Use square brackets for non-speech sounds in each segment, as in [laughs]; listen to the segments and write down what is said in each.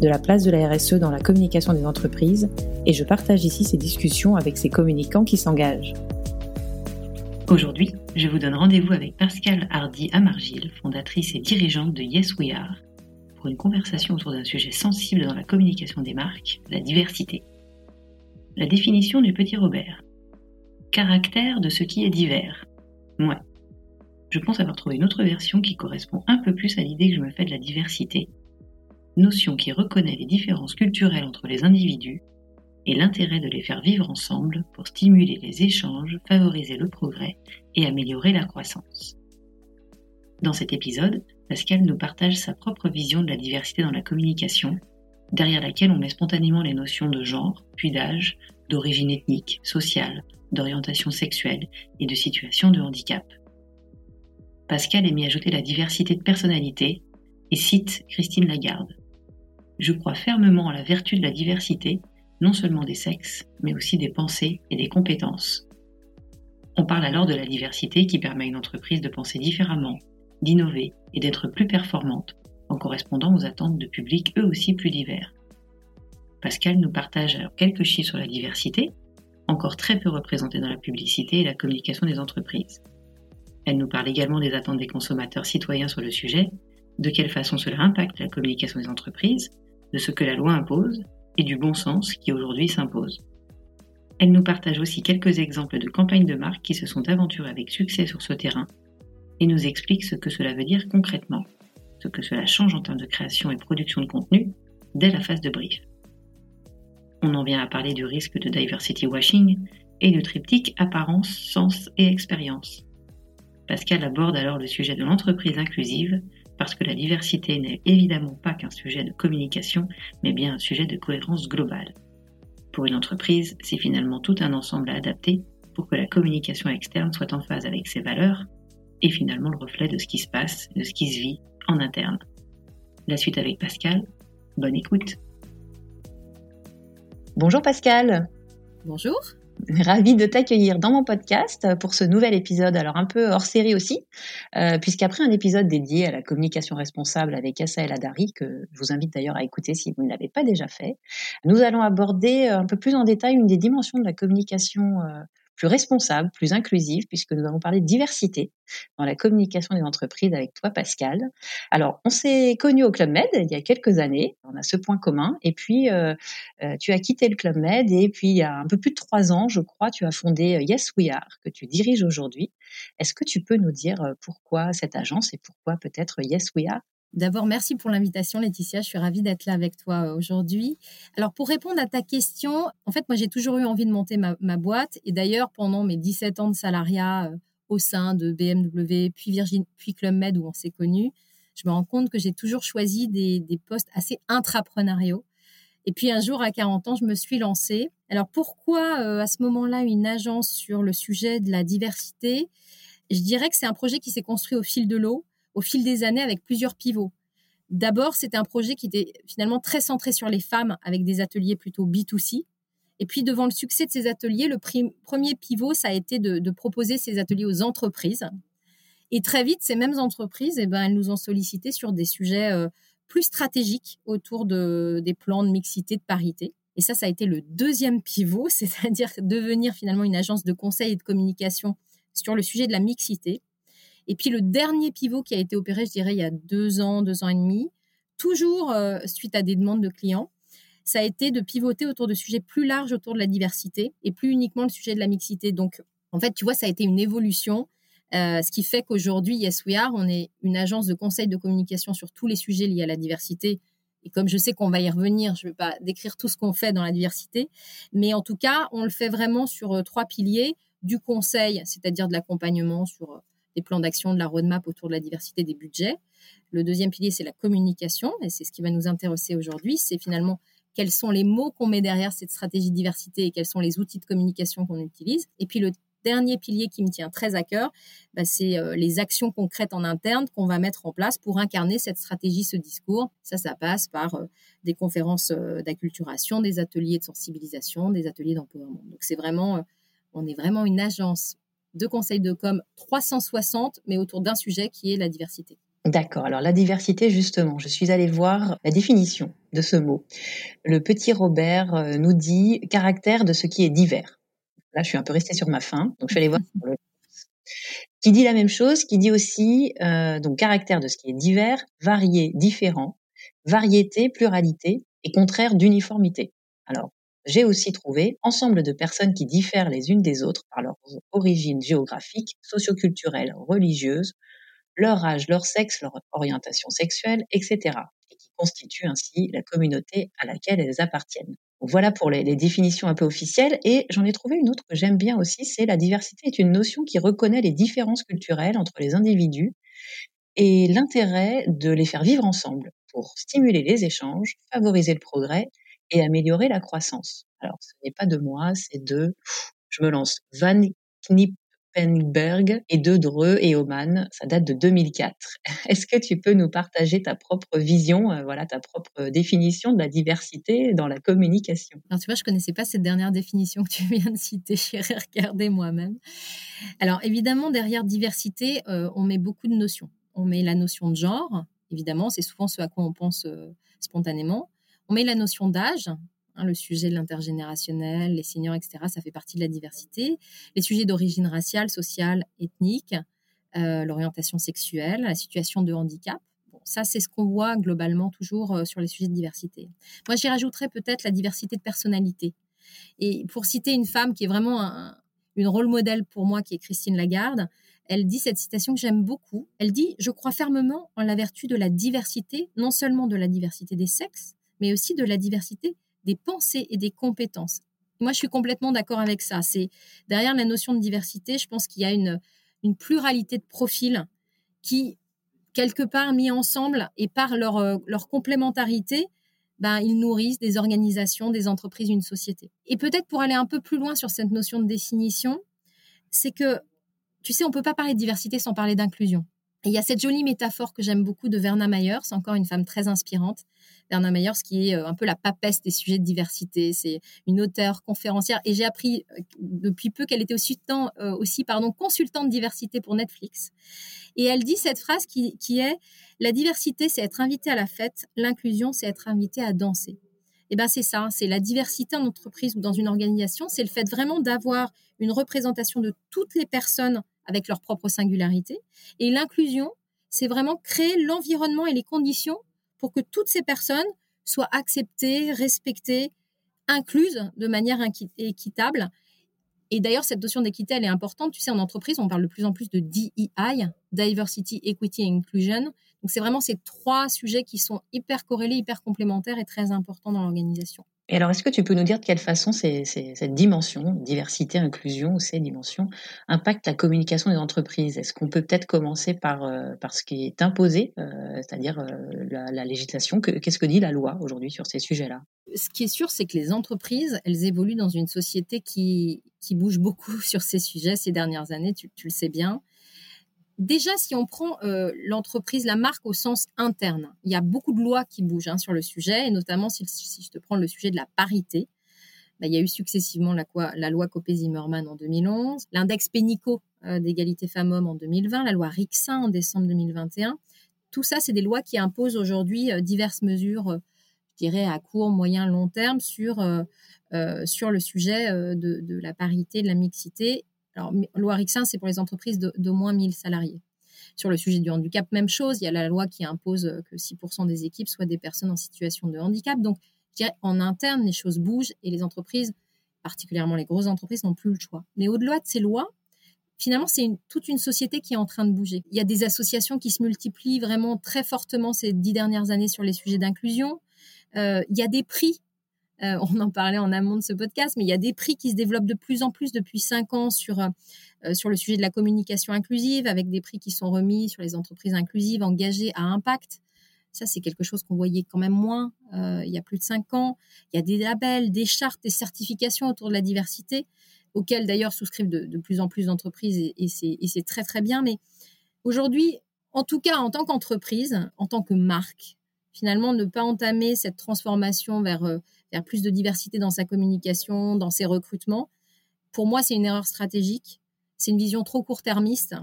de la place de la RSE dans la communication des entreprises et je partage ici ces discussions avec ces communicants qui s'engagent. Aujourd'hui, je vous donne rendez-vous avec Pascal Hardy Amargil, fondatrice et dirigeante de Yes We Are, pour une conversation autour d'un sujet sensible dans la communication des marques, la diversité. La définition du petit Robert. Caractère de ce qui est divers. Moi, je pense avoir trouvé une autre version qui correspond un peu plus à l'idée que je me fais de la diversité notion qui reconnaît les différences culturelles entre les individus et l'intérêt de les faire vivre ensemble pour stimuler les échanges, favoriser le progrès et améliorer la croissance. Dans cet épisode, Pascal nous partage sa propre vision de la diversité dans la communication, derrière laquelle on met spontanément les notions de genre, puis d'âge, d'origine ethnique, sociale, d'orientation sexuelle et de situation de handicap. Pascal aime y ajouter la diversité de personnalité et cite Christine Lagarde. Je crois fermement à la vertu de la diversité, non seulement des sexes, mais aussi des pensées et des compétences. On parle alors de la diversité qui permet à une entreprise de penser différemment, d'innover et d'être plus performante en correspondant aux attentes de publics eux aussi plus divers. Pascal nous partage alors quelques chiffres sur la diversité, encore très peu représentée dans la publicité et la communication des entreprises. Elle nous parle également des attentes des consommateurs citoyens sur le sujet, de quelle façon cela impacte la communication des entreprises, de ce que la loi impose et du bon sens qui aujourd'hui s'impose. Elle nous partage aussi quelques exemples de campagnes de marque qui se sont aventurées avec succès sur ce terrain et nous explique ce que cela veut dire concrètement, ce que cela change en termes de création et production de contenu dès la phase de brief. On en vient à parler du risque de diversity washing et du triptyque apparence, sens et expérience. Pascal aborde alors le sujet de l'entreprise inclusive parce que la diversité n'est évidemment pas qu'un sujet de communication, mais bien un sujet de cohérence globale. Pour une entreprise, c'est finalement tout un ensemble à adapter pour que la communication externe soit en phase avec ses valeurs et finalement le reflet de ce qui se passe, de ce qui se vit en interne. La suite avec Pascal. Bonne écoute. Bonjour Pascal. Bonjour. Ravie de t'accueillir dans mon podcast pour ce nouvel épisode, alors un peu hors série aussi, euh, puisqu'après un épisode dédié à la communication responsable avec Assa El Adari, que je vous invite d'ailleurs à écouter si vous ne l'avez pas déjà fait, nous allons aborder un peu plus en détail une des dimensions de la communication euh, plus responsable, plus inclusive, puisque nous allons parler de diversité dans la communication des entreprises avec toi, Pascal. Alors, on s'est connus au Club Med il y a quelques années, on a ce point commun, et puis euh, euh, tu as quitté le Club Med, et puis il y a un peu plus de trois ans, je crois, tu as fondé euh, Yes We Are, que tu diriges aujourd'hui. Est-ce que tu peux nous dire pourquoi cette agence et pourquoi peut-être Yes We Are? D'abord, merci pour l'invitation, Laetitia. Je suis ravie d'être là avec toi euh, aujourd'hui. Alors, pour répondre à ta question, en fait, moi, j'ai toujours eu envie de monter ma, boîte. Et d'ailleurs, pendant mes 17 ans de salariat euh, au sein de BMW, puis Virgin, puis Club Med, où on s'est connus, je me rends compte que j'ai toujours choisi des, postes assez intrapreneuriaux. Et puis, un jour, à 40 ans, je me suis lancée. Alors, pourquoi, euh, à ce moment-là, une agence sur le sujet de la diversité? Je dirais que c'est un projet qui s'est construit au fil de l'eau au fil des années avec plusieurs pivots. D'abord, c'était un projet qui était finalement très centré sur les femmes avec des ateliers plutôt B2C. Et puis, devant le succès de ces ateliers, le premier pivot, ça a été de, proposer ces ateliers aux entreprises. Et très vite, ces mêmes entreprises, eh ben, elles nous ont sollicité sur des sujets euh, plus stratégiques autour de, des plans de mixité, de parité. Et ça, ça a été le deuxième pivot, [laughs] c'est-à-dire devenir finalement une agence de conseil et de communication sur le sujet de la mixité. Et puis le dernier pivot qui a été opéré, je dirais, il y a deux ans, deux ans et demi, toujours euh, suite à des demandes de clients, ça a été de pivoter autour de sujets plus larges autour de la diversité et plus uniquement le sujet de la mixité. Donc, en fait, tu vois, ça a été une évolution. Euh, ce qui fait qu'aujourd'hui, Yes We Are, on est une agence de conseil de communication sur tous les sujets liés à la diversité. Et comme je sais qu'on va y revenir, je ne vais pas décrire tout ce qu'on fait dans la diversité, mais en tout cas, on le fait vraiment sur euh, trois piliers du conseil, c'est-à-dire de l'accompagnement sur des plans d'action, de la roadmap autour de la diversité des budgets. Le deuxième pilier, c'est la communication, et c'est ce qui va nous intéresser aujourd'hui. C'est finalement quels sont les mots qu'on met derrière cette stratégie de diversité et quels sont les outils de communication qu'on utilise. Et puis le dernier pilier qui me tient très à cœur, bah, c'est euh, les actions concrètes en interne qu'on va mettre en place pour incarner cette stratégie, ce discours. Ça, ça passe par euh, des conférences euh, d'acculturation, des ateliers de sensibilisation, des ateliers d'empowerment. Donc c'est vraiment, on est vraiment une agence de conseil de com 360, mais autour d'un sujet qui est la diversité. D'accord. Alors la diversité, justement, je suis allée voir la définition de ce mot. Le petit Robert nous dit caractère de ce qui est divers. Là, je suis un peu restée sur ma faim, donc je suis allée voir qui dit la même chose, qui dit aussi euh, donc caractère de ce qui est divers, varié, différent, variété, pluralité et contraire d'uniformité. Alors, j'ai aussi trouvé ensemble de personnes qui diffèrent les unes des autres par leurs origines géographiques, socioculturelles, religieuses, leur âge, leur sexe, leur orientation sexuelle, etc. et qui constituent ainsi la communauté à laquelle elles appartiennent. Voilà pour les, définitions un peu officielles. Et j'en ai trouvé une autre que j'aime bien aussi, c'est la diversité est une notion qui reconnaît les différences culturelles entre les individus et l'intérêt de les faire vivre ensemble pour stimuler les échanges, favoriser le progrès et améliorer la croissance. Alors, ce n'est pas de moi, c'est de, je me lance, Van Knip Penberg et de Dreux et Oman. Ça date de 2004. [laughs] Est-ce que tu peux nous partager ta propre vision, euh, voilà, ta propre définition de la diversité dans la communication? Alors, tu vois, je connaissais pas cette dernière définition que tu viens de citer. J'ai regardé moi-même. Alors, évidemment, derrière diversité, euh, on met beaucoup de notions. On met la notion de genre, évidemment, c'est souvent ce à quoi on pense euh, spontanément. On met la notion d'âge, Hein, le sujet de l'intergénérationnel, les seniors, etc., ça fait partie de la diversité. Les sujets d'origine raciale, sociale, ethnique, euh, l'orientation sexuelle, la situation de handicap. Bon, ça, c'est ce qu'on voit globalement toujours euh, sur les sujets de diversité. Moi, j'y rajouterais peut-être la diversité de personnalité. Et pour citer une femme qui est vraiment une rôle modèle pour moi, qui est Christine Lagarde, elle dit cette citation que j'aime beaucoup. Elle dit Je crois fermement en la vertu de la diversité, non seulement de la diversité des sexes, mais aussi de la diversité des pensées et des compétences. Moi, je suis complètement d'accord avec ça. C'est derrière la notion de diversité, je pense qu'il y a une, pluralité de profils qui, quelque part, mis ensemble et par leur, euh, leur complémentarité, ben, ils nourrissent des organisations, des entreprises, une société. Et peut-être pour aller un peu plus loin sur cette notion de définition, c'est que, tu sais, on peut pas parler de diversité sans parler d'inclusion. Il y a cette jolie métaphore que j'aime beaucoup de Verna Mayer, c'est encore une femme très inspirante. Verna Mayer, qui est euh, un peu la papesse des sujets de diversité. C'est une auteure, conférencière. Et j'ai appris euh, depuis peu qu'elle était aussi, euh, aussi pardon, consultante diversité pour Netflix. Et elle dit cette phrase qui, qui est La diversité, c'est être invité à la fête. L'inclusion, c'est être invité à danser. Eh ben c'est ça, c'est la diversité en entreprise ou dans une organisation, c'est le fait vraiment d'avoir une représentation de toutes les personnes avec leur propre singularité. Et l'inclusion, c'est vraiment créer l'environnement et les conditions pour que toutes ces personnes soient acceptées, respectées, incluses de manière équitable. Et d'ailleurs, cette notion d'équité, elle est importante. Tu sais, en entreprise, on parle de plus en plus de DEI, Diversity, Equity and Inclusion. Donc, c'est vraiment ces trois sujets qui sont hyper corrélés, hyper complémentaires et très importants dans l'organisation. Et alors, est-ce que tu peux nous dire de quelle façon cette dimension, diversité, inclusion, ces dimensions, impactent la communication des entreprises? Est-ce qu'on peut peut-être commencer par, euh, par ce qui est imposé, euh, c'est-à-dire euh, la, législation? Qu'est-ce que dit la loi aujourd'hui sur ces sujets-là? Ce qui est sûr, c'est que les entreprises, elles évoluent dans une société qui, qui bouge beaucoup [laughs] sur ces sujets ces dernières années, tu le sais bien. Déjà, si on prend euh, l'entreprise, la marque au sens interne, il y a beaucoup de lois qui bougent hein, sur le sujet, et notamment si, je te prends le sujet de la parité, bah, il y a eu successivement la, loi Copé-Zimmermann en 2011, l'index Pénico euh, d'égalité femmes-hommes en 2020, la loi Rixin en décembre 2021. Tout ça, c'est des lois qui imposent aujourd'hui euh, diverses mesures, je dirais à court, moyen, long terme sur, le sujet de la parité, de la mixité alors, loi Rixin, c'est pour les entreprises d'au moins 1000 salariés. Sur le sujet du handicap, même chose. Il y a la loi qui impose que 6% des équipes soient des personnes en situation de handicap. Donc, en interne, les choses bougent et les entreprises, particulièrement les grosses entreprises, n'ont plus le choix. Mais au-delà de ces lois, finalement, c'est toute une société qui est en train de bouger. Il y a des associations qui se multiplient vraiment très fortement ces dix dernières années sur les sujets d'inclusion. Euh, il y a des prix. Euh, on en parlait en amont de ce podcast, mais il y a des prix qui se développent de plus en plus depuis cinq ans sur euh, sur le sujet de la communication inclusive, avec des prix qui sont remis sur les entreprises inclusives engagées à impact. Ça, c'est quelque chose qu'on voyait quand même moins il y a plus de cinq ans. Il y a des labels, des chartes, des certifications autour de la diversité auquel d'ailleurs souscrivent de, plus en plus d'entreprises et, c'est très très bien. Mais aujourd'hui, en tout cas en tant qu'entreprise, en tant que marque, finalement ne pas entamer cette transformation vers, vers plus de diversité dans sa communication, dans ses recrutements, pour moi c'est une erreur stratégique. C'est une vision trop court-termiste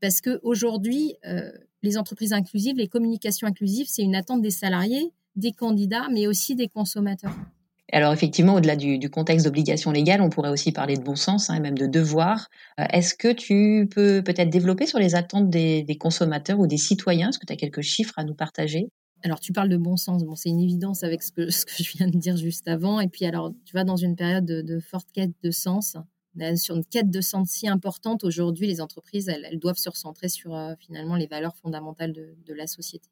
parce que aujourd'hui, euh, les entreprises inclusives, les communications inclusives, c'est une attente des salariés, des candidats, mais aussi des consommateurs. Alors effectivement, au-delà du, contexte d'obligation légale, on pourrait aussi parler de bon sens hein, et même de devoir. Euh, est-ce que tu peux peut-être développer sur les attentes des, consommateurs ou des citoyens? Est-ce que tu as quelques chiffres à nous partager? Alors, tu parles de bon sens. Bon, c'est une évidence avec [laughs] ce que, je viens de dire juste avant. Et puis, alors, tu vas dans une période de, forte quête de sens. Sur une quête de sens si importante, aujourd'hui, les entreprises, elles, doivent se recentrer sur euh, finalement les valeurs fondamentales de, la société.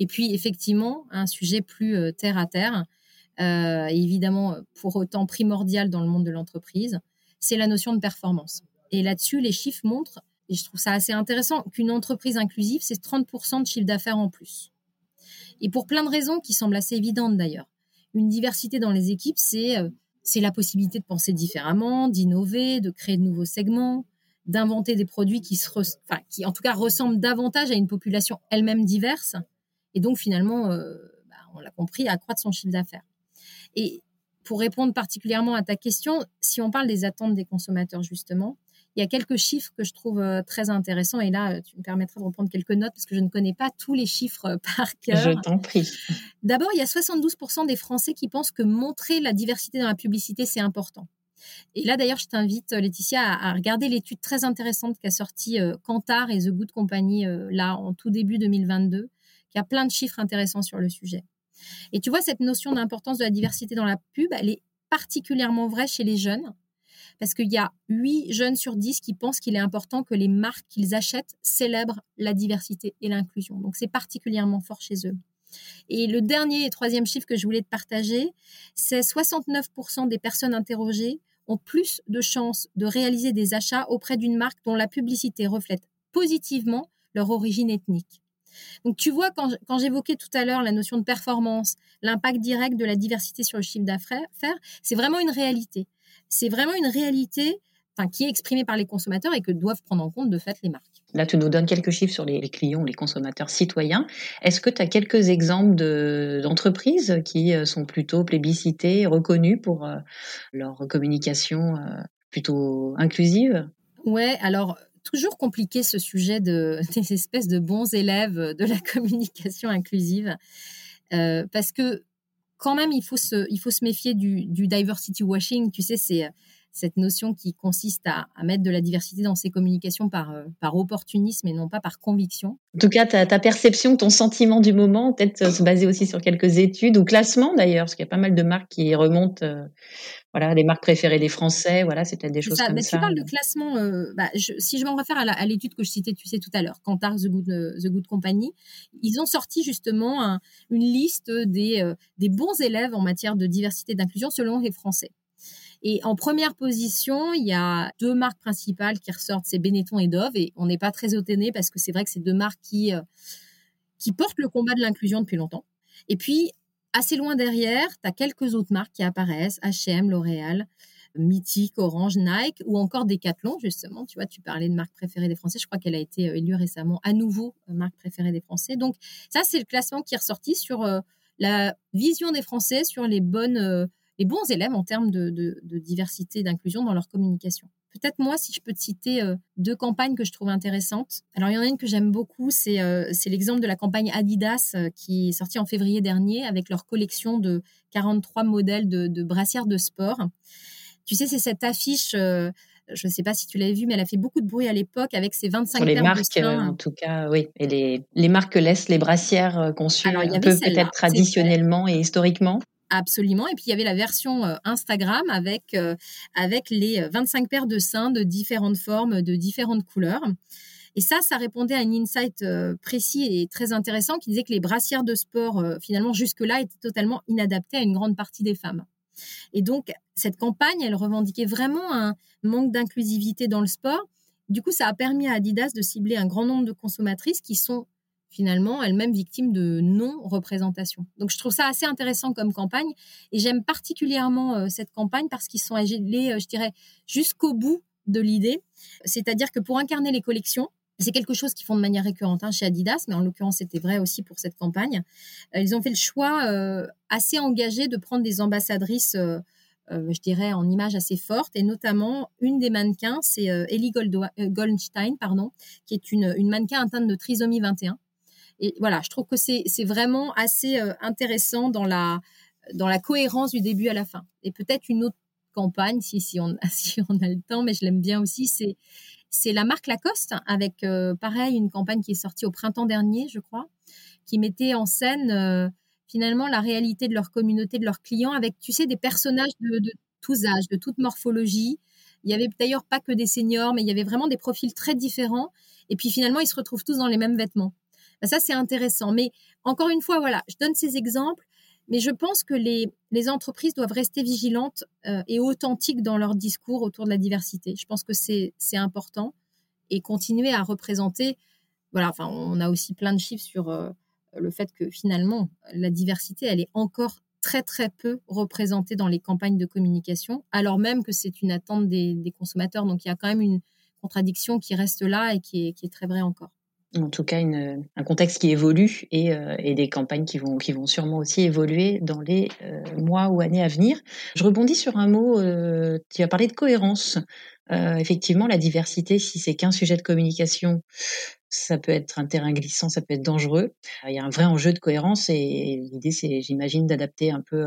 Et puis, effectivement, un sujet plus euh, terre à terre, euh, évidemment pour autant primordial dans le monde de l'entreprise, c'est la notion de performance. Et là-dessus, les chiffres montrent, et je trouve ça assez intéressant, qu'une entreprise inclusive, c'est 30% de chiffre d'affaires en plus. Et pour plein de raisons qui semblent assez évidentes d'ailleurs. Une diversité dans les équipes, c'est euh, c'est la possibilité de penser différemment, d'innover, de créer de nouveaux segments, d'inventer des produits qui, se en tout cas, ressemblent davantage à une population elle-même diverse, et donc finalement, euh, bah, on l'a compris, accroître son chiffre d'affaires. Et pour répondre particulièrement à ta question, si on parle des attentes des consommateurs, justement, il y a quelques chiffres que je trouve euh, très intéressants. Et là, tu me permettras de reprendre quelques notes parce que je ne connais pas tous les chiffres euh, par cœur. Je t'en prie. D'abord, il y a 72% des Français qui pensent que montrer la diversité dans la publicité, c'est important. Et là, d'ailleurs, je t'invite, Laetitia, à, regarder l'étude très intéressante qu'a sortie euh, Kantar et The Good Company là en tout début 2022, qui a plein de chiffres intéressants sur le sujet. Et tu vois, cette notion d'importance de la diversité dans la pub, elle est particulièrement vraie chez les jeunes, parce qu'il y a 8 jeunes sur 10 qui pensent qu'il est important que les marques qu'ils achètent célèbrent la diversité et l'inclusion. Donc c'est particulièrement fort chez eux. Et le dernier et troisième chiffre que je voulais te partager, c'est 69% des personnes interrogées ont plus de chances de réaliser des achats auprès d'une marque dont la publicité reflète positivement leur origine ethnique. Donc tu vois, quand, j'évoquais tout à l'heure la notion de performance, l'impact direct de la diversité sur le chiffre d'affaires, c'est vraiment une réalité. C'est vraiment une réalité qui est exprimée par les consommateurs et que doivent prendre en compte de fait les marques. Là, tu nous donnes quelques chiffres sur les, clients, les consommateurs citoyens. Est-ce que tu as quelques exemples d'entreprises qui euh, sont plutôt plébiscitées, reconnues pour euh, leur communication euh, plutôt inclusive? Ouais, alors toujours compliqué ce sujet de, [laughs] des espèces de bons élèves de la [laughs] communication inclusive, euh, parce que quand même, il faut se, il faut se méfier du, du diversity washing. Tu sais, c'est cette notion qui consiste à, mettre de la diversité dans ses communications par, euh, par opportunisme et non pas par conviction. En tout cas, ta, ta perception, ton sentiment du moment, peut-être euh, se baser aussi sur quelques études ou classements d'ailleurs, parce qu'il y a pas mal de marques qui remontent, euh, voilà, les marques préférées des Français, voilà, c'est peut-être des choses comme ça. Tu parles de classement, bah, si je m'en réfère à l'étude que je citais, tu sais, tout à l'heure, Kantar, The Good, The Good Company, ils ont sorti justement une liste des, des bons élèves en matière de diversité et d'inclusion selon les Français. Et en première position, il y a deux marques principales qui ressortent, c'est Benetton et Dove. Et on n'est pas très étonné parce que c'est vrai que c'est deux marques qui, euh, qui portent le combat de l'inclusion depuis longtemps. Et puis, assez loin derrière, tu as quelques autres marques qui apparaissent, H&M, L'Oréal, Mythique, Orange, Nike ou encore Decathlon, justement. Tu vois, tu parlais de marque préférée des Français. Je crois qu'elle a été euh, élue récemment à nouveau euh, marque préférée des Français. Donc, ça, c'est le classement qui est ressorti sur la vision des Français sur les bonnes les bons élèves en termes de, diversité et d'inclusion dans leur communication. Peut-être moi, si je peux te citer euh, deux campagnes que je trouve intéressantes. Alors, il y en a une que j'aime beaucoup, c'est euh, l'exemple de la campagne Adidas euh, qui est sortie en février dernier avec leur collection de 43 modèles de, brassières de sport. Tu sais, c'est cette affiche je ne sais pas si tu l'as vu, mais elle a fait beaucoup de bruit à l'époque avec ses 25 Sur les marques, en tout cas, oui. Et les, les marques laissent les brassières conçues un peu peut-être traditionnellement et historiquement. Absolument. Et puis il y avait la version Instagram avec, avec les 25 paires de seins de différentes formes, de différentes couleurs. Et ça, ça répondait à un insight précis et très intéressant qui disait que les brassières de sport, finalement, jusque-là, étaient totalement inadaptées à une grande partie des femmes. Et donc, cette campagne, elle revendiquait vraiment un manque d'inclusivité dans le sport. Du coup, ça a permis à Adidas de cibler un grand nombre de consommatrices qui sont finalement elles-mêmes victimes de non-représentation. Donc je trouve ça assez intéressant comme campagne et j'aime particulièrement euh, cette campagne parce qu'ils sont allés, euh, je dirais, jusqu'au bout de l'idée. C'est-à-dire que pour incarner les collections, c'est quelque chose qu'ils font de manière récurrente hein, chez Adidas, mais en l'occurrence, c'était vrai aussi pour cette campagne. Euh, ils ont fait le choix assez engagé de prendre des ambassadrices je dirais, en image assez forte. Et notamment, une des mannequins, c'est Ellie Goldstein, pardon, qui est une, mannequin atteinte de trisomie 21. Et voilà, je trouve que c'est vraiment assez euh, intéressant dans la, dans la cohérence du début à la fin. Et peut-être une autre campagne, si, si, on, [laughs] si on a le temps, mais je l'aime bien aussi, c'est la marque Lacoste avec euh, pareil une campagne qui est sortie au printemps dernier, je crois, qui mettait en scène euh, finalement la réalité de leur communauté, de leurs clients, avec tu sais des personnages de, de tous âges, de toute morphologie. Il y avait d'ailleurs pas que des seniors, mais il y avait vraiment des profils très différents. Et puis finalement, ils se retrouvent tous dans les mêmes vêtements. Bah, ça, c'est intéressant. Mais encore une fois, voilà, je donne ces exemples, mais je pense que les, entreprises doivent rester vigilantes euh, et authentiques dans leur discours autour de la diversité. Je pense que c'est important et continuer à représenter. Voilà, enfin, on a aussi plein de chiffres sur euh, le fait que finalement, la diversité, elle est encore très très peu représentée dans les campagnes de communication, alors même que c'est une attente des, consommateurs. Donc il y a quand même une contradiction qui reste là et qui est très vraie encore en tout cas une, un contexte qui évolue et, euh, et, des campagnes qui vont, qui vont sûrement aussi évoluer dans les euh, mois ou années à venir. Je rebondis sur un mot, euh, tu as parlé de cohérence. effectivement, la diversité, si c'est qu'un sujet de communication, ça peut être un terrain glissant, ça peut être dangereux. Il y a un vrai enjeu de cohérence et l'idée, c'est, j'imagine, d'adapter un peu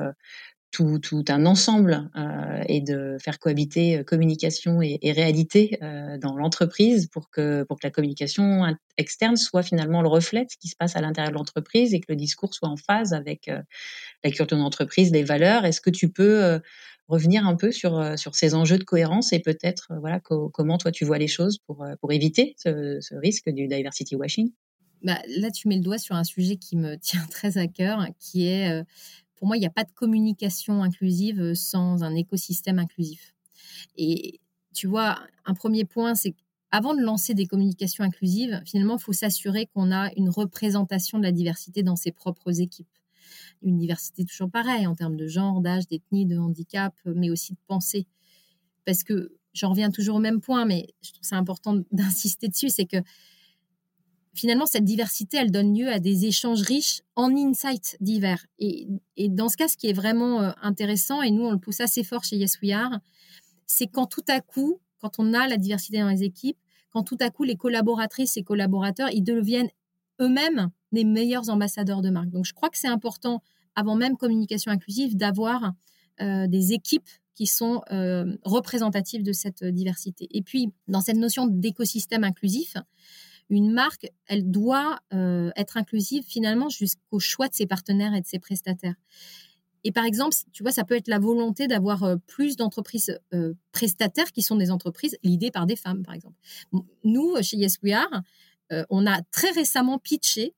tout, un ensemble euh, et de faire cohabiter euh, communication et, réalité euh, dans l'entreprise pour que, pour que la communication externe soit finalement le reflet de ce qui se passe à l'intérieur de l'entreprise et que le discours soit en phase avec la culture de l'entreprise, les valeurs. Est-ce que tu peux revenir un peu sur, sur ces enjeux de cohérence et peut-être voilà comment toi tu vois les choses pour, pour éviter ce, ce risque du diversity washing? Bah, là, tu mets le doigt sur un sujet qui me [laughs] tient très à cœur, qui est pour moi, il n'y a pas de communication inclusive euh, sans un écosystème inclusif. Et tu vois, un premier point, c'est qu'avant de lancer des communications inclusives, finalement, il faut s'assurer qu'on a une représentation de la diversité dans ses propres équipes. Une diversité toujours pareille en termes de genre, d'âge, d'ethnie, de handicap, mais aussi de pensée. Parce que j'en reviens toujours au même point, mais je trouve c'est important d'insister dessus, c'est que finalement, cette diversité, elle donne lieu à des échanges riches en insights divers. Et, dans ce cas, ce qui est vraiment euh, intéressant, et nous, on le pousse assez fort chez Yes We Are, c'est quand tout à coup, quand on a la diversité dans les équipes, quand tout à coup, les collaboratrices et collaborateurs, ils deviennent eux-mêmes les meilleurs ambassadeurs de marque. Donc, je crois que c'est important, avant même communication inclusive, d'avoir euh, des équipes qui sont euh, représentatives de cette diversité. Et puis, dans cette notion d'écosystème inclusif, une marque, elle doit euh, être inclusive finalement jusqu'au choix de ses partenaires et de ses prestataires. Et par exemple, tu vois, ça peut être la volonté d'avoir euh, plus d'entreprises euh, prestataires qui sont des entreprises l'idée par des femmes, par exemple. Nous, chez Yes We Are, on a très récemment pitché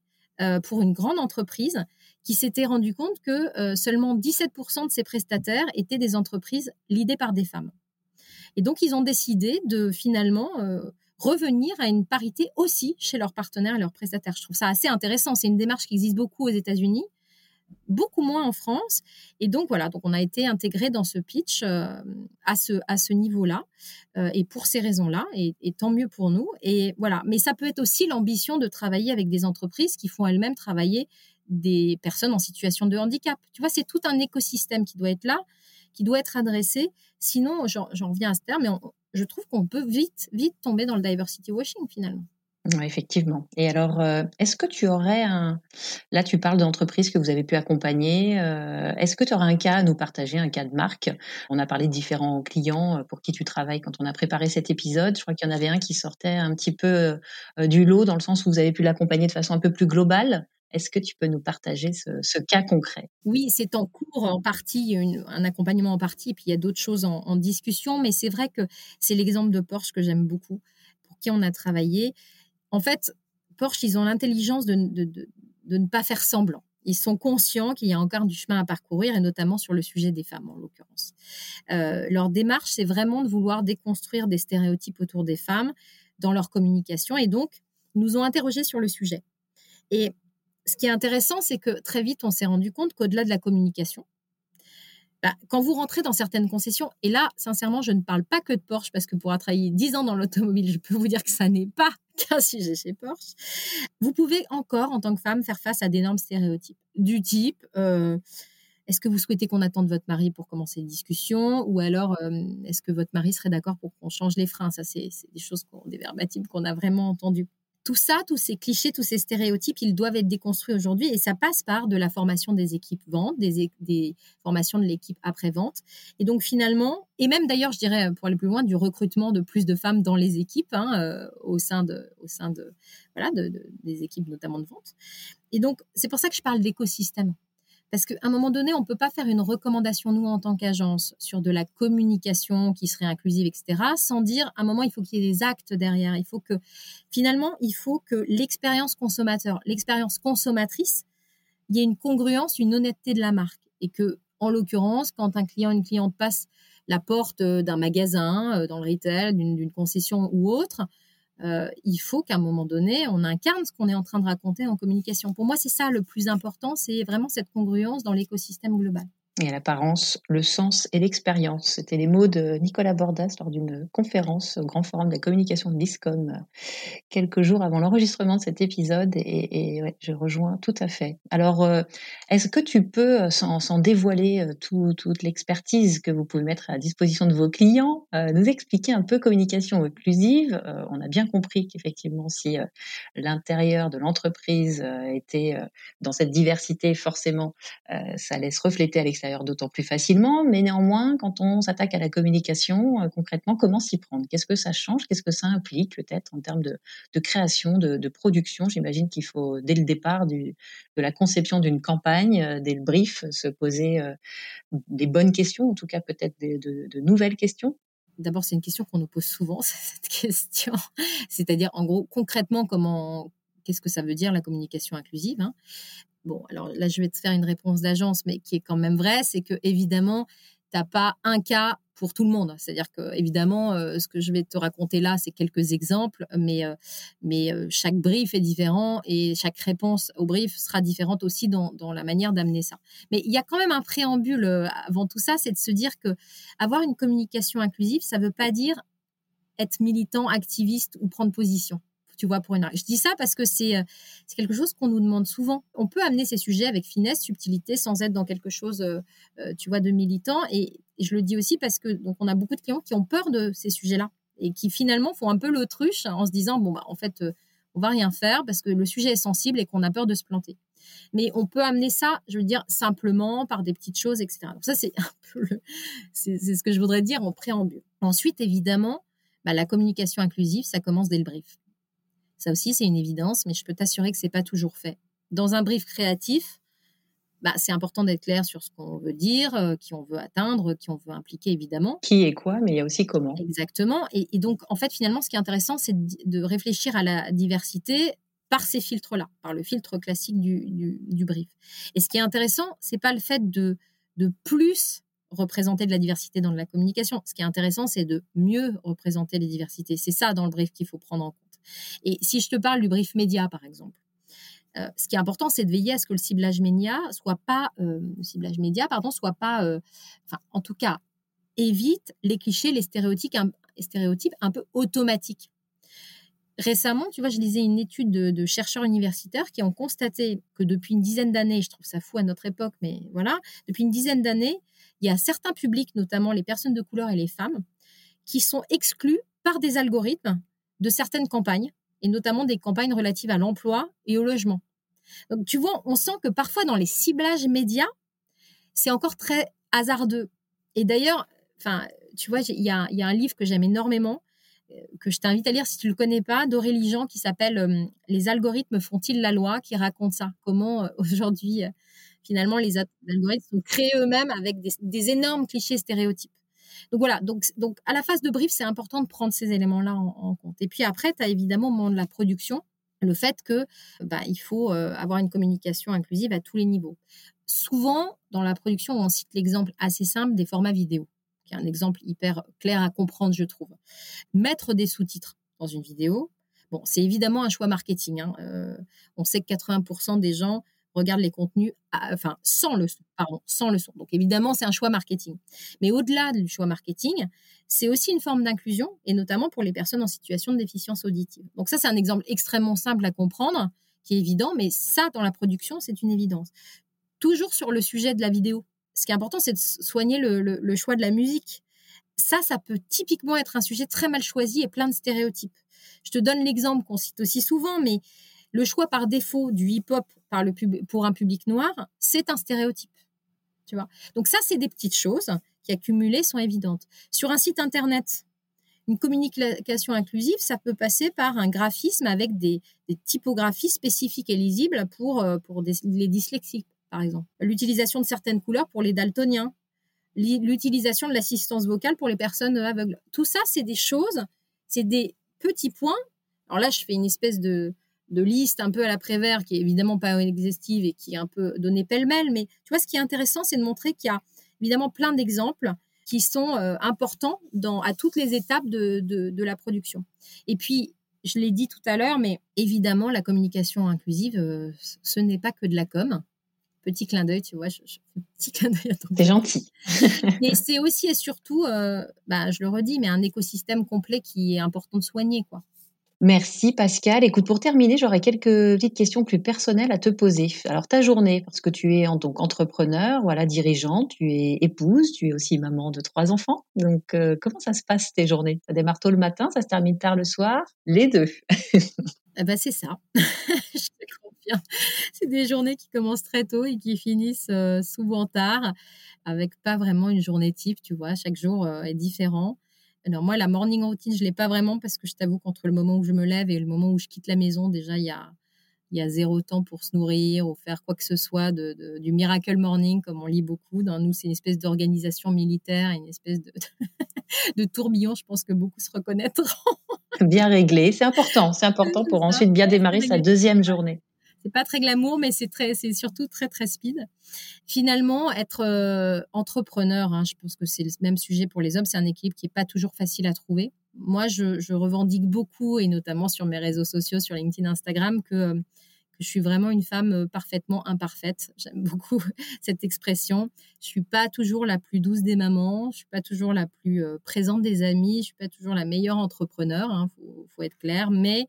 pour une grande entreprise qui s'était rendu compte que seulement 17% de ses prestataires étaient des entreprises l'idée par des femmes. Et donc, ils ont décidé de finalement revenir à une parité aussi chez leurs partenaires et leurs prestataires. Je trouve ça assez intéressant. C'est une démarche qui existe beaucoup aux États-Unis, beaucoup moins en France. Et donc voilà, donc on a été intégré dans ce pitch euh, à ce à ce niveau-là euh, et pour ces raisons-là et, tant mieux pour nous. Et voilà, mais ça peut être aussi l'ambition de travailler avec des entreprises qui font elles-mêmes travailler des personnes en situation de handicap. Tu vois, c'est tout un écosystème qui doit être là, qui doit être adressé. Sinon, j'en reviens à ce terme, mais on, je trouve qu'on peut vite, vite tomber dans le diversity washing finalement. effectivement. Et alors, euh, est-ce que tu aurais un... Là, tu parles d'entreprises que vous avez pu accompagner. Euh, est-ce que tu aurais un cas à nous partager, un cas de marque? On a parlé de différents clients euh, pour qui tu travailles quand on a préparé cet épisode. Je crois qu'il y en avait un qui sortait un petit peu du lot dans le sens où vous avez pu l'accompagner de façon un peu plus globale. Est-ce que tu peux nous partager ce, cas concret? Oui, c'est en cours en partie, un accompagnement en partie, et puis il y a d'autres choses en, discussion, mais c'est vrai que c'est l'exemple de Porsche que j'aime beaucoup, pour qui on a travaillé. En fait, Porsche, ils ont l'intelligence de, ne pas faire semblant. Ils sont conscients qu'il y a encore du chemin à parcourir, et notamment sur le sujet des femmes, en l'occurrence. Euh, leur démarche, c'est vraiment de vouloir déconstruire des stéréotypes autour des femmes dans leur communication, et donc, nous ont interrogés sur le sujet. Et ce qui est intéressant, c'est que très vite, on s'est rendu compte qu'au-delà de la communication, bah, quand vous rentrez dans certaines concessions, et là, sincèrement, je ne parle pas que de Porsche, parce que pour avoir travaillé 10 ans dans l'automobile, je peux vous dire que ça n'est pas [laughs] qu'un sujet chez Porsche. Vous pouvez encore, en tant que femme, faire face à d'énormes stéréotypes. Du type, euh, est-ce que vous souhaitez qu'on attende votre mari pour commencer une discussion Ou alors, euh, est-ce que votre mari serait d'accord pour qu'on change les freins? Ça, c'est des choses, des verbatim qu'on a vraiment entendues tout ça, tous ces clichés, tous ces stéréotypes, ils doivent être déconstruits aujourd'hui et ça passe par de la formation des équipes vente, des, formations de l'équipe après-vente. Et donc finalement, et même d'ailleurs, je dirais, pour aller plus loin, du recrutement de plus de femmes dans les équipes, hein, euh, au sein, de, au sein de, voilà, des équipes notamment de vente. Et donc, c'est pour ça que je parle d'écosystème. Parce qu'à un moment donné, on ne peut pas faire une recommandation, nous, en tant qu'agence, sur de la communication qui serait inclusive, etc., sans dire, à un moment, il faut qu'il y ait des actes derrière. Il faut que, finalement, il faut que l'expérience consommateur, l'expérience consommatrice, il y ait une congruence, une honnêteté de la marque. Et que, en l'occurrence, quand un client, une cliente passe la porte d'un magasin, euh, dans le retail, d'une concession ou autre, euh, il faut qu'à un moment donné, on incarne ce qu'on est en train de raconter en communication. Pour moi, c'est ça le plus important, c'est vraiment cette congruence dans l'écosystème global et l'apparence, le sens et l'expérience. C'était les mots de Nicolas Bordas lors d'une conférence au Grand Forum de la communication de l'ISCOM euh, quelques jours avant l'enregistrement de cet épisode et, je rejoins tout à fait. Alors, euh, est-ce que tu peux, euh, sans, dévoiler toute l'expertise que vous pouvez mettre à disposition de vos clients, nous expliquer un peu communication inclusive? On a bien compris qu'effectivement, si l'intérieur de l'entreprise était dans cette diversité, forcément, ça laisse refléter à l'extérieur d'autant plus facilement. Mais néanmoins, quand on s'attaque à la communication, euh, concrètement, comment s'y prendre? Qu'est-ce que ça change? Qu'est-ce que ça implique peut-être en termes de, création, de, production? J'imagine qu'il faut, dès le départ de la conception d'une campagne, euh, dès le brief, se poser euh, des bonnes questions, en tout cas peut-être de, nouvelles questions. D'abord, c'est une question qu'on nous pose souvent, [laughs] cette question. C'est-à-dire, en gros, concrètement, comment, qu'est-ce que ça veut dire la communication inclusive hein bon, alors là, je vais te faire une réponse d'agence, mais qui est quand même vraie, c'est que évidemment, tu n'as pas un cas pour tout le monde. C'est-à-dire que évidemment, euh, ce que je vais te raconter là, c'est quelques exemples, mais, euh, mais euh, chaque brief est différent et chaque réponse au brief sera différente aussi dans, dans la manière d'amener ça. Mais il y a quand même un préambule avant tout ça, c'est de se dire que avoir une communication inclusive, ça ne veut pas dire être militant, activiste ou prendre position tu vois, pour une Je dis ça parce que c'est euh, c'est quelque chose qu'on nous demande souvent. On peut amener ces sujets avec finesse, subtilité, sans être dans quelque chose, euh, euh, tu vois, de militant. Et, je le dis aussi parce que donc on a beaucoup de clients qui ont peur de ces sujets-là et qui finalement font un peu l'autruche en se disant bon bah en fait on va rien faire parce que le sujet est sensible et qu'on a peur de se planter. Mais on peut amener ça, je veux dire, simplement par des petites choses, etc. Donc ça, c'est [laughs] un peu c'est, ce que je voudrais dire en préambule. Ensuite, évidemment, bah, la communication inclusive, ça commence dès le brief. Ça aussi, c'est une évidence, mais je peux t'assurer que c'est pas toujours fait. Dans un brief créatif, bah, c'est important d'être clair sur ce qu'on veut dire, euh, qui on veut atteindre, qui on veut impliquer évidemment. Qui et quoi, mais il y a aussi comment. Exactement. Et, donc, en fait, finalement, ce qui est intéressant, c'est de, réfléchir à la diversité par ces filtres-là, par le filtre classique du, du, brief. Et ce qui est intéressant, c'est pas le fait de, de plus représenter de la diversité dans la communication. Ce qui est intéressant, c'est de mieux représenter les diversités. C'est ça dans le brief qu'il faut prendre en compte. Et si je te parle du brief média, par exemple, euh, ce qui est important, c'est de veiller à ce que le ciblage média soit pas, euh, ciblage média, pardon, soit pas, euh, enfin, en tout cas, évite les clichés, les stéréotypes, un, un peu automatiques. Récemment, tu vois, je lisais une étude de, de, chercheurs universitaires qui ont constaté que depuis une dizaine d'années, je trouve ça fou à notre époque, mais voilà, depuis une dizaine d'années, il y a certains publics, notamment les personnes de couleur et les femmes, qui sont exclus par des algorithmes de certaines campagnes, et notamment des campagnes relatives à l'emploi et au logement. Donc, tu vois, on sent que parfois dans les ciblages médias, c'est encore très hasardeux. Et d'ailleurs, enfin, tu vois, il y a, un livre que j'aime énormément que je t'invite à lire si tu le connais pas, d'Aurélie Jean, qui s'appelle Les algorithmes font-ils la loi, qui raconte ça. Comment aujourd'hui, finalement, les algorithmes sont créés eux-mêmes avec des, énormes clichés stéréotypes. Donc voilà, donc, donc à la phase de brief, c'est important de prendre ces éléments-là en, compte. Et puis après, tu as évidemment au moment de la production, le fait que bah, il faut avoir une communication inclusive à tous les niveaux. Souvent, dans la production, on cite l'exemple assez simple des formats vidéo qui est un exemple hyper clair à comprendre, je trouve. Mettre des sous-titres dans une vidéo, bon, c'est évidemment un choix marketing. Hein. Euh, on sait que 80% des gens regardent les contenus, enfin, sans le son, pardon, sans le son. Donc évidemment, c'est un choix marketing. Mais au-delà du choix marketing, c'est aussi une forme d'inclusion, et notamment pour les personnes en situation de déficience auditive. Donc ça, c'est un exemple extrêmement simple à comprendre, qui est évident, mais ça, dans la production, c'est une évidence. Toujours sur le sujet de la vidéo, ce qui est important, c'est de soigner le, choix de la musique. Ça, ça peut typiquement être un sujet très mal choisi et plein de stéréotypes. Je te donne l'exemple qu'on cite aussi souvent, mais le choix par défaut du hip-hop par le pour un public noir, c'est un stéréotype. Tu vois? Donc ça, c'est des petites choses qui accumulées sont évidentes. Sur un site internet, une communication inclusive, ça peut passer par un graphisme avec des, typographies spécifiques et lisibles pour, euh, pour les dyslexiques par exemple. L'utilisation de certaines couleurs pour les daltoniens. L'utilisation de l'assistance vocale pour les personnes aveugles. Tout ça, c'est des choses, c'est des petits points. Alors là, je fais une espèce de, liste un peu à la Prévert qui est évidemment pas exhaustive et qui est un peu donnée pêle-mêle. Mais tu vois, ce qui est intéressant, c'est de montrer qu'il y a évidemment plein d'exemples qui sont euh, importants dans, à toutes les étapes de, la production. Et puis, je l'ai dit tout à l'heure, mais évidemment, la communication inclusive, euh, ce n'est pas que de la com petit clin d'œil, tu vois, je, petit clin d'œil à C'est gentil. [laughs] mais c'est aussi et surtout, euh, bah, je le redis, mais un écosystème complet qui est important de soigner, quoi. Merci Pascal. Écoute, pour terminer, j'aurais quelques petites questions plus personnelles à te poser. Alors ta journée, parce que tu es en donc entrepreneur, voilà, dirigeante, tu es épouse, tu es aussi maman de trois enfants. Donc euh, comment ça se passe tes journées? Ça démarre tôt le matin, ça se termine tard le soir, les deux. [laughs] eh ben, c'est ça. [laughs] c'est des journées qui commencent très tôt et qui finissent euh, souvent tard, avec pas vraiment une journée type, tu vois. Chaque jour euh, est différent. Alors moi, la morning routine, je l'ai pas vraiment parce que je t'avoue qu'entre le moment où je me lève et le moment où je quitte la maison, déjà, il y a, il y a zéro temps pour se nourrir ou faire quoi que ce soit de, du miracle morning, comme on lit beaucoup. Dans nous, c'est une espèce d'organisation militaire, une espèce de, [laughs] de tourbillon. Je pense que beaucoup se reconnaîtront. bien réglé, c'est important. C'est important [laughs] pour ensuite bien démarrer sa deuxième journée c'est pas très glamour, mais c'est très, c'est surtout très très speed. Finalement, être euh, entrepreneur, hein, je pense que c'est le même sujet pour les hommes, c'est un équilibre qui est pas toujours facile à trouver. Moi, je, revendique beaucoup, et notamment sur mes réseaux sociaux, sur LinkedIn, Instagram, que, euh, je suis vraiment une femme euh, parfaitement imparfaite. [laughs] J'aime beaucoup cette expression. Je suis pas toujours la plus douce des mamans, je suis pas toujours la plus présente des amis, je suis pas toujours la meilleure entrepreneur, il hein, faut, faut être clair, mais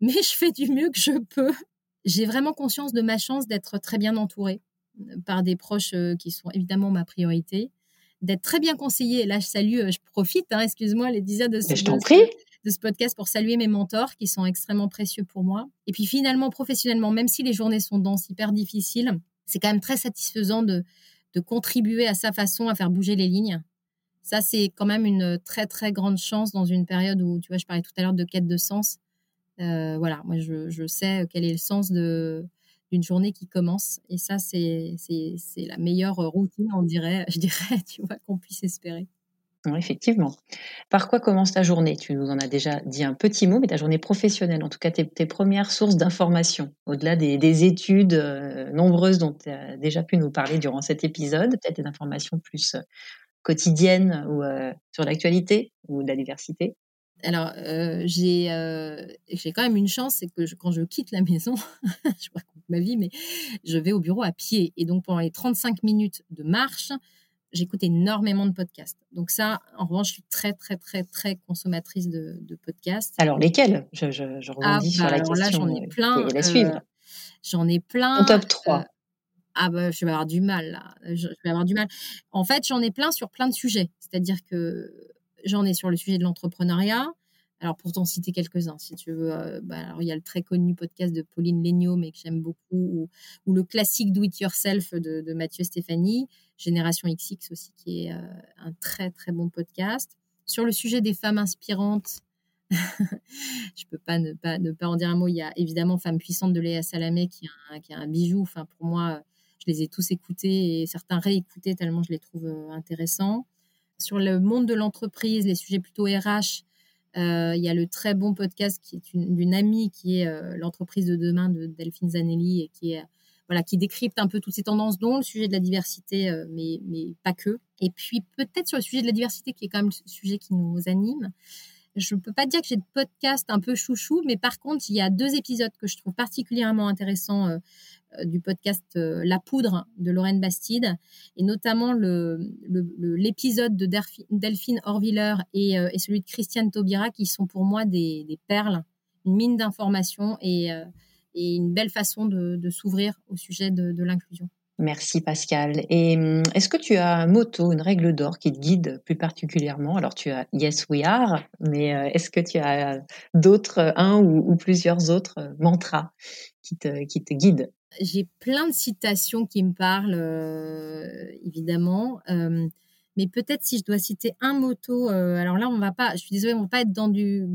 mais je fais du mieux que je peux j'ai vraiment conscience de ma chance d'être très bien entourée euh, par des proches euh, qui sont évidemment ma priorité, d'être très bien conseillée. là, je salue, euh, je profite, hein, excuse-moi, les dizaines de, ce, de ce podcast pour saluer mes mentors qui sont extrêmement précieux pour moi. Et puis finalement, professionnellement, même si les journées sont denses, hyper difficiles, c'est quand même très satisfaisant de, de contribuer à sa façon à faire bouger les lignes. Ça, c'est quand même une très, très grande chance dans une période où, tu vois, je parlais tout à l'heure de quête de sens. Euh, voilà, moi, je, sais quel est le sens d'une journée qui commence. Et ça, c'est la meilleure routine, on dirait, [laughs] je dirais, tu vois, qu'on puisse espérer. effectivement. Par quoi commence ta journée? Tu nous en as déjà dit un petit mot, mais ta journée professionnelle, en tout cas tes, premières sources d'information, au-delà des, études euh, nombreuses dont tu as déjà pu nous parler durant cet épisode, peut-être des informations plus euh, quotidiennes ou sur l'actualité ou la diversité? Alors, euh, j'ai euh, j'ai quand même une chance, c'est que quand je quitte la maison, [laughs] je raconte ma vie, mais je vais au bureau à pied. Et donc, pendant les 35 minutes de marche, j'écoute énormément de podcasts. Donc ça, en revanche, je suis très, très, très, très consommatrice de, podcasts. Alors, lesquels? Je, je, ah, rebondis sur bah, la question. Là, j'en ai plein. Euh, j'en ai plein. Ton top 3 ah bah, je vais avoir du mal là. Je, vais avoir du mal. En fait, j'en ai plein sur plein de sujets. C'est-à-dire que J'en ai sur le sujet de l'entrepreneuriat. Alors, pour t'en citer quelques-uns, si tu veux, euh, bah, alors, il y a le très connu podcast de Pauline Legnaud, mais que j'aime beaucoup, ou, le classique Do It Yourself de, Mathieu Stéphanie, Génération XX aussi, qui est euh, un très, très bon podcast. Sur le sujet des femmes inspirantes, [laughs] je peux pas ne pas ne pas en dire un mot. Il y a évidemment Femme puissante de Léa Salamé qui est un, qui un bijou. Enfin, pour moi, je les ai tous écoutés et certains réécoutés tellement je les trouve euh, intéressants. Sur le monde de l'entreprise, les sujets plutôt RH, euh, il y a le très bon podcast qui est d'une amie qui est euh, l'entreprise de demain de Delphine Zanelli et voilà, qui décrypte un peu toutes ces tendances, dont le sujet de la diversité, mais, mais pas que. Et puis peut-être sur le sujet de la diversité, qui est quand même le sujet qui nous anime, je ne peux pas dire que j'ai de podcast un peu chouchou, mais par contre, il y a deux épisodes que je trouve particulièrement intéressants euh, euh, du podcast euh, La Poudre de Lorraine Bastide, et notamment l'épisode de Delphine Orviller et, celui de Christiane Taubira, qui sont pour moi des, perles, une mine d'informations et, une belle façon de, s'ouvrir au sujet de l'inclusion. Merci Pascal. Et hum, est-ce que tu as un motto, une règle d'or qui te guide plus particulièrement? Alors tu as Yes We Are, mais euh, est-ce que tu as d'autres, un ou, plusieurs autres euh, mantras qui te, qui te guident? J'ai plein de citations qui me parlent, euh, évidemment. mais peut-être si je dois citer un motto, alors là on va pas, je suis désolée, on va pas être dans du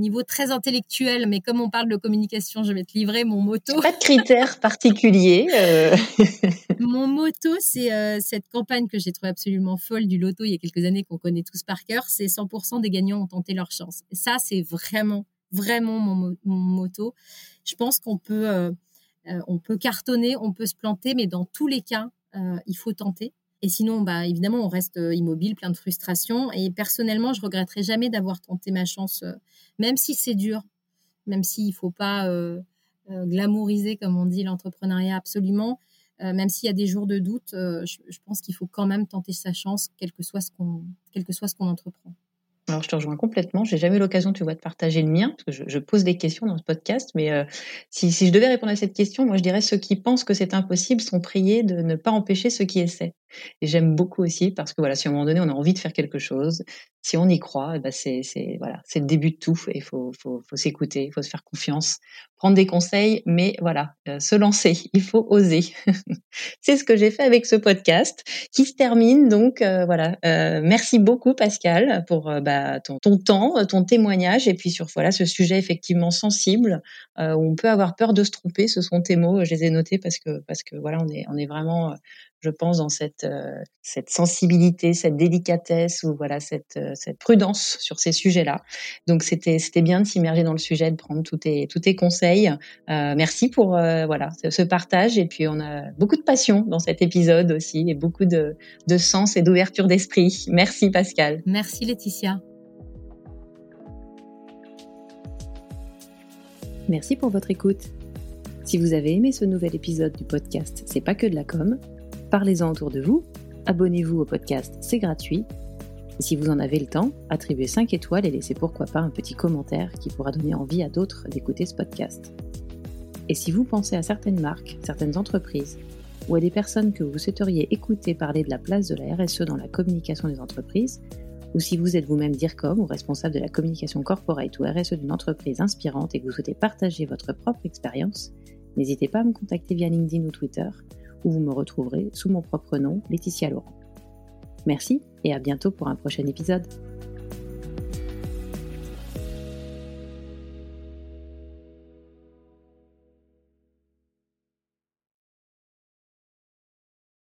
niveau très intellectuel, mais comme on parle de communication, je vais te livrer mon moto. Pas de critères particuliers. Euh. [laughs] mon moto, c'est euh, cette campagne que j'ai trouvée absolument folle du loto il y a quelques années qu'on connaît tous par cœur. C'est 100% des gagnants ont tenté leur chance. ça, c'est vraiment, vraiment mon, moto. Je pense qu'on peut, euh, on peut cartonner, on peut se planter, mais dans tous les cas, il faut tenter. Et sinon, bah, évidemment, on reste euh, immobile, plein de frustration. Et personnellement, je regretterai jamais d'avoir tenté ma chance, euh, même si c'est dur, même s'il ne faut pas euh, glamouriser, comme on dit, l'entrepreneuriat absolument. même s'il y a des jours de doute, je, pense qu'il faut quand même tenter sa chance, quel que soit ce qu'on, quel que soit ce qu'on entreprend. Alors, je te rejoins complètement. J'ai jamais eu l'occasion, tu vois, de partager le mien, parce que je, pose des questions dans ce podcast. Mais euh, si, je devais répondre à cette question, moi, je dirais ceux qui pensent que c'est impossible sont priés de ne pas empêcher ceux qui essaient. Et j'aime beaucoup aussi parce que voilà, si à un moment donné on a envie de faire quelque chose, si on y croit, bah c'est voilà, c'est le début de tout. Et il faut, faut, faut s'écouter, il faut se faire confiance, prendre des conseils, mais voilà, euh, se lancer, [laughs] il faut oser. [laughs] c'est ce que j'ai fait avec ce podcast qui se termine. Donc euh, voilà, euh, merci beaucoup Pascal pour bah, ton, ton, temps, ton témoignage et puis sur voilà ce sujet effectivement sensible où on peut avoir peur de se tromper. Ce sont tes mots, je les ai notés parce que parce que voilà, on est on est vraiment je pense, dans cette, euh, cette sensibilité, cette délicatesse ou voilà cette, euh, cette prudence sur ces sujets-là. Donc c'était c'était bien de s'immerger dans le sujet, de prendre tous tes tous tes conseils. Euh, merci pour voilà ce partage et puis on a beaucoup de passion dans cet épisode aussi et beaucoup de, de sens et d'ouverture d'esprit. Merci Pascal. Merci Laetitia. Merci pour votre écoute. Si vous avez aimé ce nouvel épisode du podcast C'est pas que de la com, Parlez-en autour de vous, abonnez-vous au podcast, c'est gratuit. Et si vous en avez le temps, attribuez 5 étoiles et laissez pourquoi pas un petit commentaire qui pourra donner envie à d'autres d'écouter ce podcast. Et si vous pensez à certaines marques, certaines entreprises, ou à des personnes que vous souhaiteriez écouter parler de la place de la RSE dans la communication des entreprises, ou si vous êtes vous-même DIRCOM ou responsable de la communication corporate ou RSE d'une entreprise inspirante et que vous souhaitez partager votre propre expérience, n'hésitez pas à me contacter via LinkedIn ou Twitter où vous me retrouverez sous mon propre nom, Laetitia Laurent. Merci et à bientôt pour un prochain épisode.